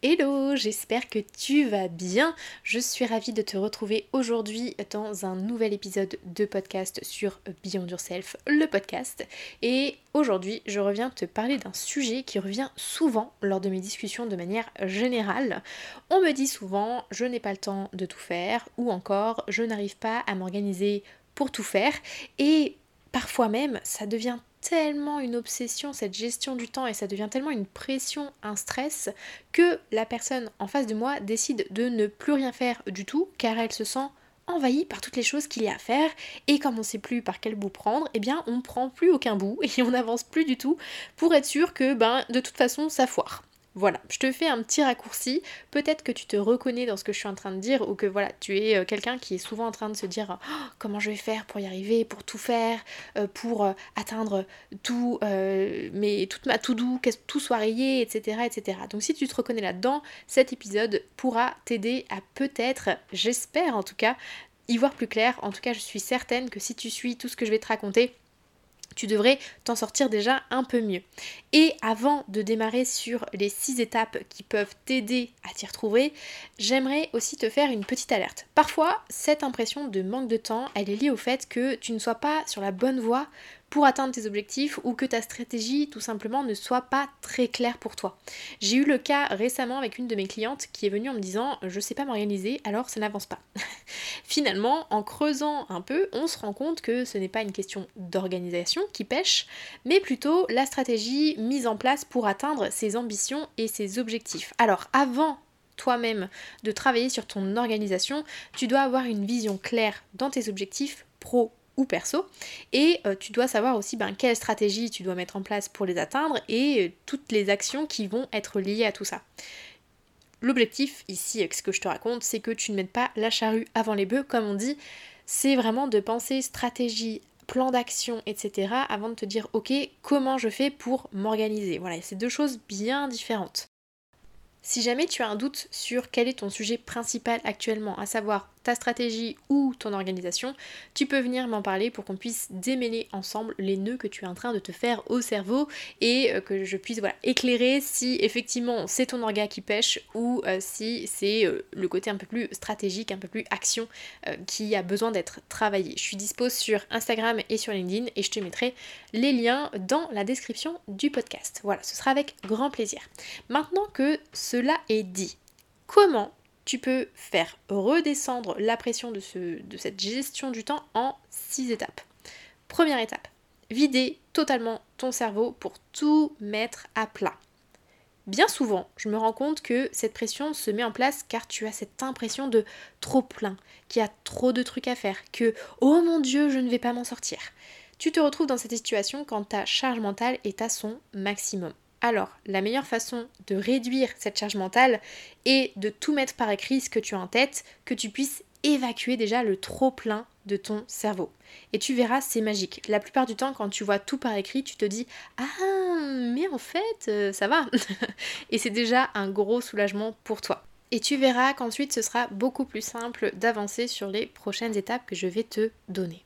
Hello, j'espère que tu vas bien. Je suis ravie de te retrouver aujourd'hui dans un nouvel épisode de podcast sur Beyond Yourself, le podcast. Et aujourd'hui, je reviens te parler d'un sujet qui revient souvent lors de mes discussions de manière générale. On me dit souvent je n'ai pas le temps de tout faire ou encore je n'arrive pas à m'organiser pour tout faire et parfois même ça devient tellement une obsession, cette gestion du temps, et ça devient tellement une pression, un stress, que la personne en face de moi décide de ne plus rien faire du tout, car elle se sent envahie par toutes les choses qu'il y a à faire, et comme on ne sait plus par quel bout prendre, eh bien on prend plus aucun bout, et on n'avance plus du tout, pour être sûr que ben de toute façon ça foire. Voilà, je te fais un petit raccourci. Peut-être que tu te reconnais dans ce que je suis en train de dire ou que voilà, tu es euh, quelqu'un qui est souvent en train de se dire oh, comment je vais faire pour y arriver, pour tout faire, euh, pour euh, atteindre tout, mais toute ma tout doux, que tout soit rayé, etc., etc. Donc si tu te reconnais là-dedans, cet épisode pourra t'aider à peut-être, j'espère en tout cas, y voir plus clair. En tout cas, je suis certaine que si tu suis tout ce que je vais te raconter, tu devrais t'en sortir déjà un peu mieux. Et avant de démarrer sur les six étapes qui peuvent t'aider à t'y retrouver, j'aimerais aussi te faire une petite alerte. Parfois, cette impression de manque de temps, elle est liée au fait que tu ne sois pas sur la bonne voie pour atteindre tes objectifs ou que ta stratégie tout simplement ne soit pas très claire pour toi. J'ai eu le cas récemment avec une de mes clientes qui est venue en me disant je sais pas m'organiser alors ça n'avance pas. Finalement, en creusant un peu, on se rend compte que ce n'est pas une question d'organisation qui pêche, mais plutôt la stratégie mise en place pour atteindre ses ambitions et ses objectifs. Alors avant toi-même de travailler sur ton organisation, tu dois avoir une vision claire dans tes objectifs pro ou perso. Et euh, tu dois savoir aussi ben, quelle stratégie tu dois mettre en place pour les atteindre et euh, toutes les actions qui vont être liées à tout ça. L'objectif ici, ce que je te raconte, c'est que tu ne mettes pas la charrue avant les bœufs, comme on dit. C'est vraiment de penser stratégie, plan d'action, etc. avant de te dire ok, comment je fais pour m'organiser. Voilà, c'est deux choses bien différentes. Si jamais tu as un doute sur quel est ton sujet principal actuellement, à savoir stratégie ou ton organisation, tu peux venir m'en parler pour qu'on puisse démêler ensemble les nœuds que tu es en train de te faire au cerveau et euh, que je puisse voilà, éclairer si effectivement c'est ton orga qui pêche ou euh, si c'est euh, le côté un peu plus stratégique, un peu plus action qui a besoin d'être travaillé. Je suis dispo sur Instagram et sur LinkedIn et je te mettrai les liens dans la description du podcast. Voilà, ce sera avec grand plaisir. Maintenant que cela est dit, comment tu peux faire redescendre la pression de, ce, de cette gestion du temps en six étapes. Première étape, vider totalement ton cerveau pour tout mettre à plat. Bien souvent, je me rends compte que cette pression se met en place car tu as cette impression de trop plein, qu'il y a trop de trucs à faire, que oh mon dieu, je ne vais pas m'en sortir. Tu te retrouves dans cette situation quand ta charge mentale est à son maximum. Alors, la meilleure façon de réduire cette charge mentale est de tout mettre par écrit ce que tu as en tête, que tu puisses évacuer déjà le trop plein de ton cerveau. Et tu verras, c'est magique. La plupart du temps, quand tu vois tout par écrit, tu te dis Ah, mais en fait, euh, ça va. Et c'est déjà un gros soulagement pour toi. Et tu verras qu'ensuite, ce sera beaucoup plus simple d'avancer sur les prochaines étapes que je vais te donner.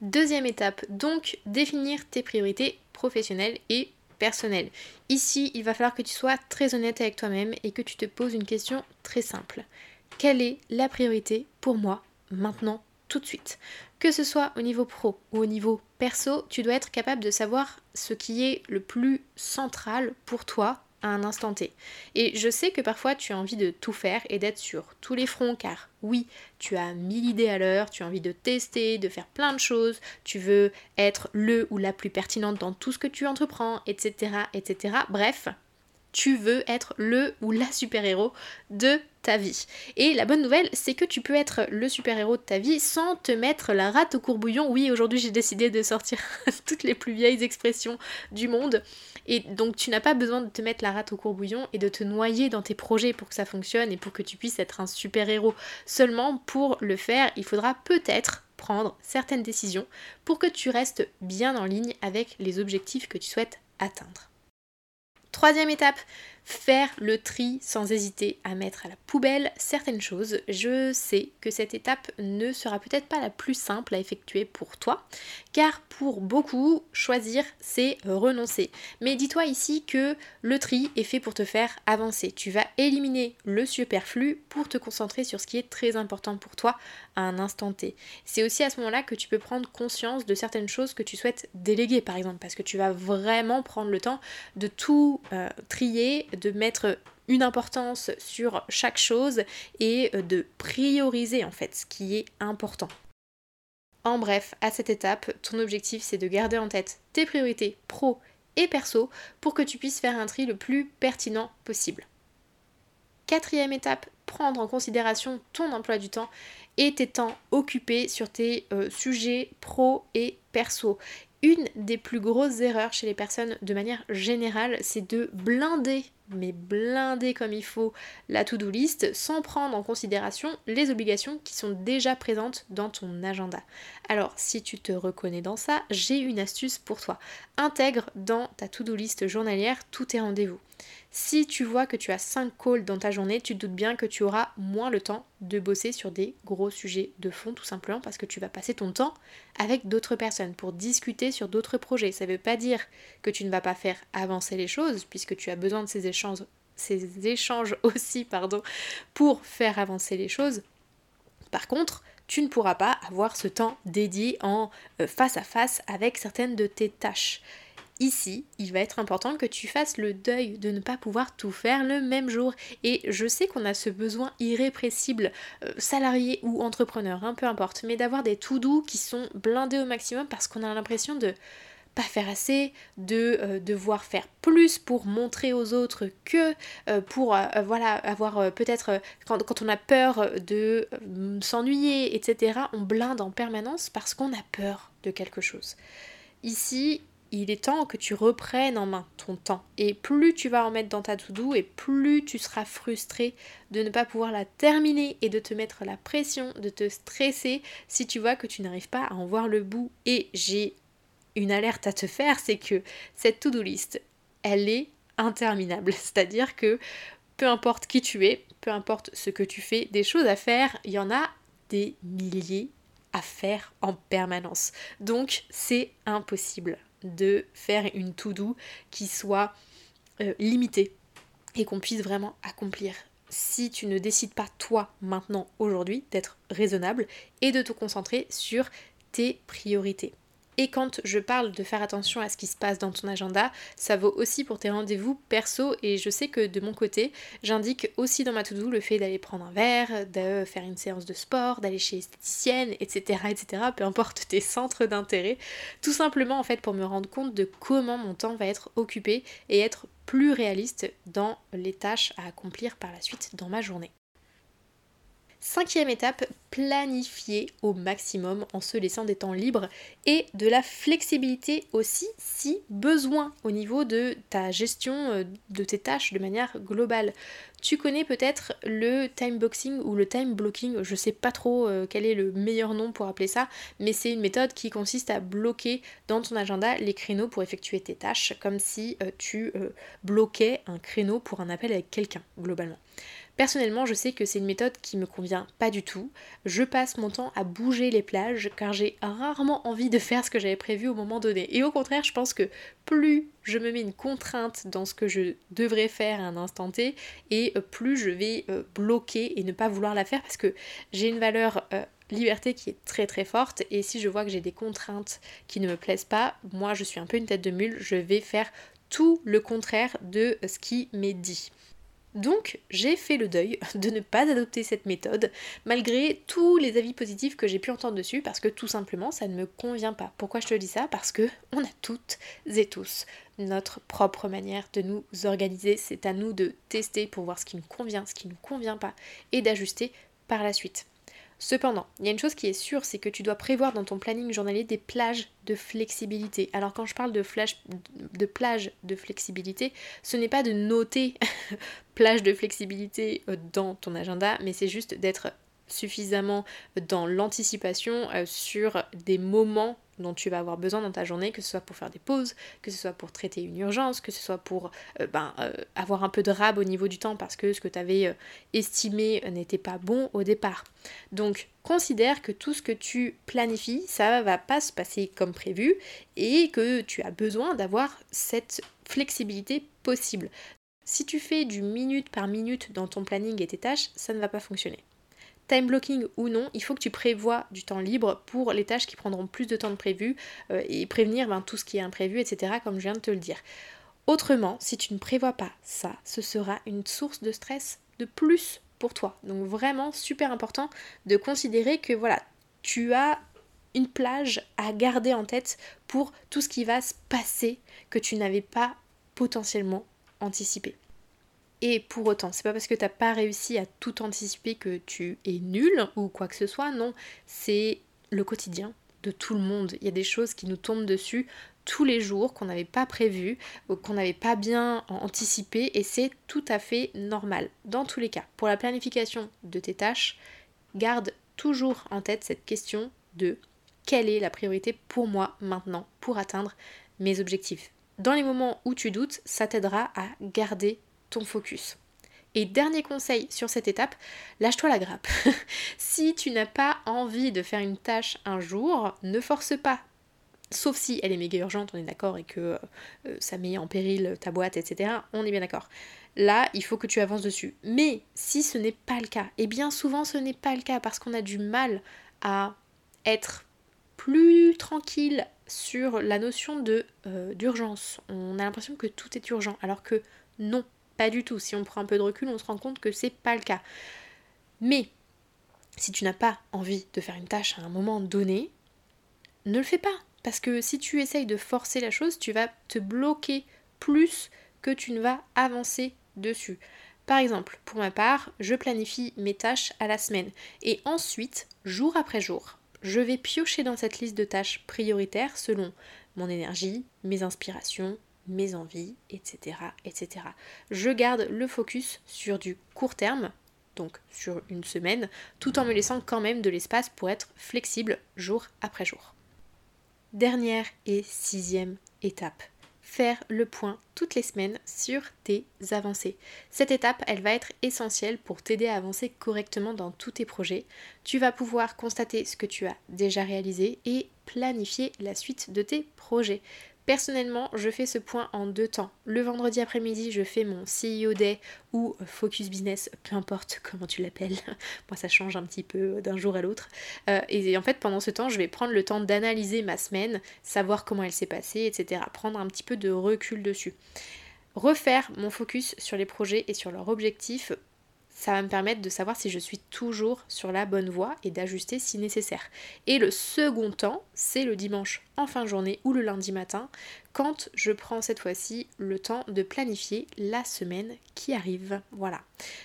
Deuxième étape, donc définir tes priorités professionnelles et personnel. Ici, il va falloir que tu sois très honnête avec toi-même et que tu te poses une question très simple. Quelle est la priorité pour moi maintenant, tout de suite? Que ce soit au niveau pro ou au niveau perso, tu dois être capable de savoir ce qui est le plus central pour toi un instant T. Et je sais que parfois tu as envie de tout faire et d'être sur tous les fronts car oui, tu as mille idées à l'heure, tu as envie de tester, de faire plein de choses, tu veux être le ou la plus pertinente dans tout ce que tu entreprends, etc. etc. Bref, tu veux être le ou la super-héros de ta vie. Et la bonne nouvelle, c'est que tu peux être le super-héros de ta vie sans te mettre la rate au courbouillon. Oui, aujourd'hui j'ai décidé de sortir toutes les plus vieilles expressions du monde. Et donc tu n'as pas besoin de te mettre la rate au courbouillon et de te noyer dans tes projets pour que ça fonctionne et pour que tu puisses être un super-héros. Seulement pour le faire, il faudra peut-être prendre certaines décisions pour que tu restes bien en ligne avec les objectifs que tu souhaites atteindre. Troisième étape, faire le tri sans hésiter à mettre à la poubelle certaines choses. Je sais que cette étape ne sera peut-être pas la plus simple à effectuer pour toi, car pour beaucoup, choisir, c'est renoncer. Mais dis-toi ici que le tri est fait pour te faire avancer. Tu vas éliminer le superflu pour te concentrer sur ce qui est très important pour toi à un instant T. C'est aussi à ce moment-là que tu peux prendre conscience de certaines choses que tu souhaites déléguer, par exemple, parce que tu vas vraiment prendre le temps de tout euh, trier, de mettre une importance sur chaque chose et euh, de prioriser en fait ce qui est important. En bref, à cette étape, ton objectif c'est de garder en tête tes priorités pro et perso pour que tu puisses faire un tri le plus pertinent possible. Quatrième étape, prendre en considération ton emploi du temps et tes temps occupés sur tes euh, sujets pro et perso une des plus grosses erreurs chez les personnes de manière générale, c'est de blinder, mais blinder comme il faut, la to-do list sans prendre en considération les obligations qui sont déjà présentes dans ton agenda. Alors, si tu te reconnais dans ça, j'ai une astuce pour toi. Intègre dans ta to-do list journalière tous tes rendez-vous. Si tu vois que tu as 5 calls dans ta journée, tu te doutes bien que tu auras moins le temps de bosser sur des gros sujets de fond, tout simplement parce que tu vas passer ton temps avec d'autres personnes pour discuter sur d'autres projets. Ça ne veut pas dire que tu ne vas pas faire avancer les choses, puisque tu as besoin de ces échanges, ces échanges aussi pardon, pour faire avancer les choses. Par contre, tu ne pourras pas avoir ce temps dédié en euh, face à face avec certaines de tes tâches. Ici, il va être important que tu fasses le deuil de ne pas pouvoir tout faire le même jour. Et je sais qu'on a ce besoin irrépressible, euh, salarié ou entrepreneur, hein, peu importe, mais d'avoir des tout doux qui sont blindés au maximum parce qu'on a l'impression de pas faire assez, de euh, devoir faire plus pour montrer aux autres que euh, pour voilà avoir peut-être quand, quand, on a peur de s'ennuyer, etc. On blinde en permanence parce qu'on a peur de quelque chose. Ici, il est temps que tu reprennes en main ton temps. Et plus tu vas en mettre dans ta to-do et plus tu seras frustré de ne pas pouvoir la terminer et de te mettre la pression, de te stresser si tu vois que tu n'arrives pas à en voir le bout. Et j'ai une alerte à te faire, c'est que cette to-do list, elle est interminable. C'est-à-dire que peu importe qui tu es, peu importe ce que tu fais, des choses à faire, il y en a des milliers à faire en permanence. Donc c'est impossible de faire une to-do qui soit euh, limitée et qu'on puisse vraiment accomplir. Si tu ne décides pas toi maintenant aujourd'hui d'être raisonnable et de te concentrer sur tes priorités. Et quand je parle de faire attention à ce qui se passe dans ton agenda, ça vaut aussi pour tes rendez-vous perso et je sais que de mon côté, j'indique aussi dans ma to-do le fait d'aller prendre un verre, de faire une séance de sport, d'aller chez esthéticienne, etc., etc., peu importe tes centres d'intérêt, tout simplement en fait pour me rendre compte de comment mon temps va être occupé et être plus réaliste dans les tâches à accomplir par la suite dans ma journée. Cinquième étape, planifier au maximum en se laissant des temps libres et de la flexibilité aussi si besoin au niveau de ta gestion euh, de tes tâches de manière globale. Tu connais peut-être le time boxing ou le time blocking, je sais pas trop euh, quel est le meilleur nom pour appeler ça, mais c'est une méthode qui consiste à bloquer dans ton agenda les créneaux pour effectuer tes tâches, comme si euh, tu bloquais un créneau pour un appel avec quelqu'un globalement. Personnellement, je sais que c'est une méthode qui me convient pas du tout. Je passe mon temps à bouger les plages car j'ai rarement envie de faire ce que j'avais prévu au moment donné. Et au contraire, je pense que plus je me mets une contrainte dans ce que je devrais faire à un instant T, et plus je vais euh, bloquer et ne pas vouloir la faire parce que j'ai une valeur euh, liberté qui est très très forte et si je vois que j'ai des contraintes qui ne me plaisent pas, moi je suis un peu une tête de mule, je vais faire tout le contraire de ce qui m'est dit. Donc j'ai fait le deuil de ne pas adopter cette méthode malgré tous les avis positifs que j'ai pu entendre dessus parce que tout simplement ça ne me convient pas. Pourquoi je te dis ça? Parce que on a toutes et tous notre propre manière de nous organiser. C'est à nous de tester pour voir ce qui nous convient, ce qui ne nous convient pas et d'ajuster par la suite. Cependant, il y a une chose qui est sûre, c'est que tu dois prévoir dans ton planning journalier des plages de flexibilité. Alors quand je parle de, flash, de plage de flexibilité, ce n'est pas de noter plage de flexibilité euh, dans ton agenda, mais c'est juste d'être suffisamment dans l'anticipation euh, sur des moments dont tu vas avoir besoin dans ta journée, que ce soit pour faire des pauses, que ce soit pour traiter une urgence, que ce soit pour euh, ben, euh, avoir un peu de rab au niveau du temps parce que ce que tu avais estimé n'était pas bon au départ. Donc considère que tout ce que tu planifies, ça va pas se passer comme prévu et que tu as besoin d'avoir cette flexibilité possible. Si tu fais du minute par minute dans ton planning et tes tâches, ça ne va pas fonctionner. Time blocking ou non, il faut que tu prévois du temps libre pour les tâches qui prendront plus de temps que prévu euh, et prévenir ben, tout ce qui est imprévu, etc., comme je viens de te le dire. Autrement, si tu ne prévois pas ça, ce sera une source de stress de plus pour toi. Donc vraiment super important de considérer que voilà, tu as une plage à garder en tête pour tout ce qui va se passer que tu n'avais pas potentiellement anticipé. Et pour autant, c'est pas parce que t'as pas réussi à tout anticiper que tu es nul ou quoi que ce soit, non, c'est le quotidien de tout le monde. Il y a des choses qui nous tombent dessus tous les jours qu'on n'avait pas prévu, qu'on n'avait pas bien anticipé et c'est tout à fait normal. Dans tous les cas, pour la planification de tes tâches, garde toujours en tête cette question de quelle est la priorité pour moi maintenant pour atteindre mes objectifs. Dans les moments où tu doutes, ça t'aidera à garder ton focus. Et dernier conseil sur cette étape, lâche-toi la grappe. si tu n'as pas envie de faire une tâche un jour, ne force pas. Sauf si elle est méga urgente, on est d'accord, et que euh, ça met en péril ta boîte, etc. On est bien d'accord. Là, il faut que tu avances dessus. Mais si ce n'est pas le cas, et bien souvent ce n'est pas le cas parce qu'on a du mal à être plus tranquille sur la notion de euh, d'urgence. On a l'impression que tout est urgent, alors que non, pas du tout. Si on prend un peu de recul, on se rend compte que c'est pas le cas. Mais si tu n'as pas envie de faire une tâche à un moment donné, ne le fais pas. Parce que si tu essayes de forcer la chose, tu vas te bloquer plus que tu ne vas avancer dessus. Par exemple, pour ma part, je planifie mes tâches à la semaine et ensuite, jour après jour, je vais piocher dans cette liste de tâches prioritaires selon mon énergie, mes inspirations, mes envies, etc., etc. Je garde le focus sur du court terme, donc sur une semaine, tout en me laissant quand même de l'espace pour être flexible jour après jour. Dernière et sixième étape faire le point toutes les semaines sur tes avancées. Cette étape, elle va être essentielle pour t'aider à avancer correctement dans tous tes projets. Tu vas pouvoir constater ce que tu as déjà réalisé et planifier la suite de tes projets. Personnellement, je fais ce point en deux temps. Le vendredi après-midi, je fais mon CEO Day ou Focus Business, peu importe comment tu l'appelles. Moi, ça change un petit peu d'un jour à l'autre. Euh, et en fait, pendant ce temps, je vais prendre le temps d'analyser ma semaine, savoir comment elle s'est passée, etc. Prendre un petit peu de recul dessus. Refaire mon focus sur les projets et sur leurs objectifs ça va me permettre de savoir si je suis toujours sur la bonne voie et d'ajuster si nécessaire. Et le second temps, c'est le dimanche en fin de journée ou le lundi matin, quand je prends cette fois-ci le temps de planifier la semaine qui arrive. Voilà.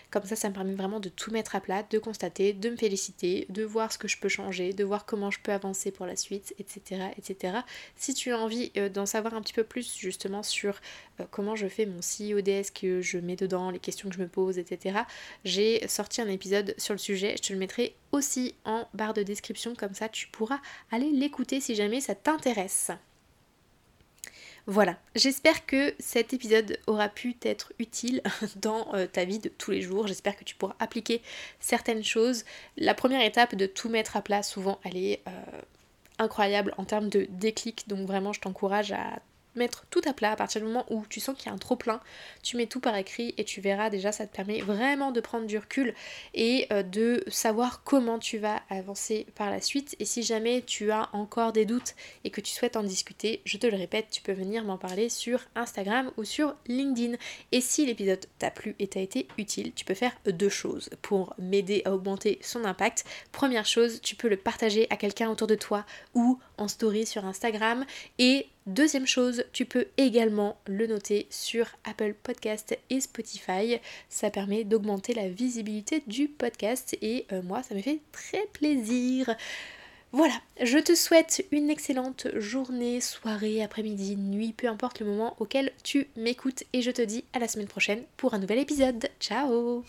Comme ça, ça me permet vraiment de tout mettre à plat, de constater, de me féliciter, de voir ce que je peux changer, de voir comment je peux avancer pour la suite, etc. etc. Si tu as envie euh, d'en savoir un petit peu plus justement sur euh, comment je fais mon CIODS que je mets dedans, les questions que je me pose, etc., j'ai sorti un épisode sur le sujet. Je te le mettrai aussi en barre de description, comme ça tu pourras aller l'écouter si jamais ça t'intéresse. Voilà, j'espère que cet épisode aura pu t'être utile dans euh, ta vie de tous les jours. J'espère que tu pourras appliquer certaines choses. La première étape de tout mettre à plat, souvent, elle est euh, incroyable en termes de déclic. Donc vraiment, je t'encourage à mettre tout à plat à partir du moment où tu sens qu'il y a un trop plein, tu mets tout par écrit et tu verras déjà ça te permet vraiment de prendre du recul et euh, de savoir comment tu vas avancer par la suite et si jamais tu as encore des doutes et que tu souhaites en discuter, je te le répète, tu peux venir m'en parler sur Instagram ou sur LinkedIn. Et si l'épisode t'a plu et t'a été utile, tu peux faire deux choses pour m'aider à augmenter son impact. Première chose, tu peux le partager à quelqu'un autour de toi ou en story sur Instagram et Deuxième chose, tu peux également le noter sur Apple Podcast et Spotify. Ça permet d'augmenter la visibilité du podcast et euh, moi, ça me fait très plaisir. Voilà, je te souhaite une excellente journée, soirée, après-midi, nuit, peu importe le moment auquel tu m'écoutes et je te dis à la semaine prochaine pour un nouvel épisode. Ciao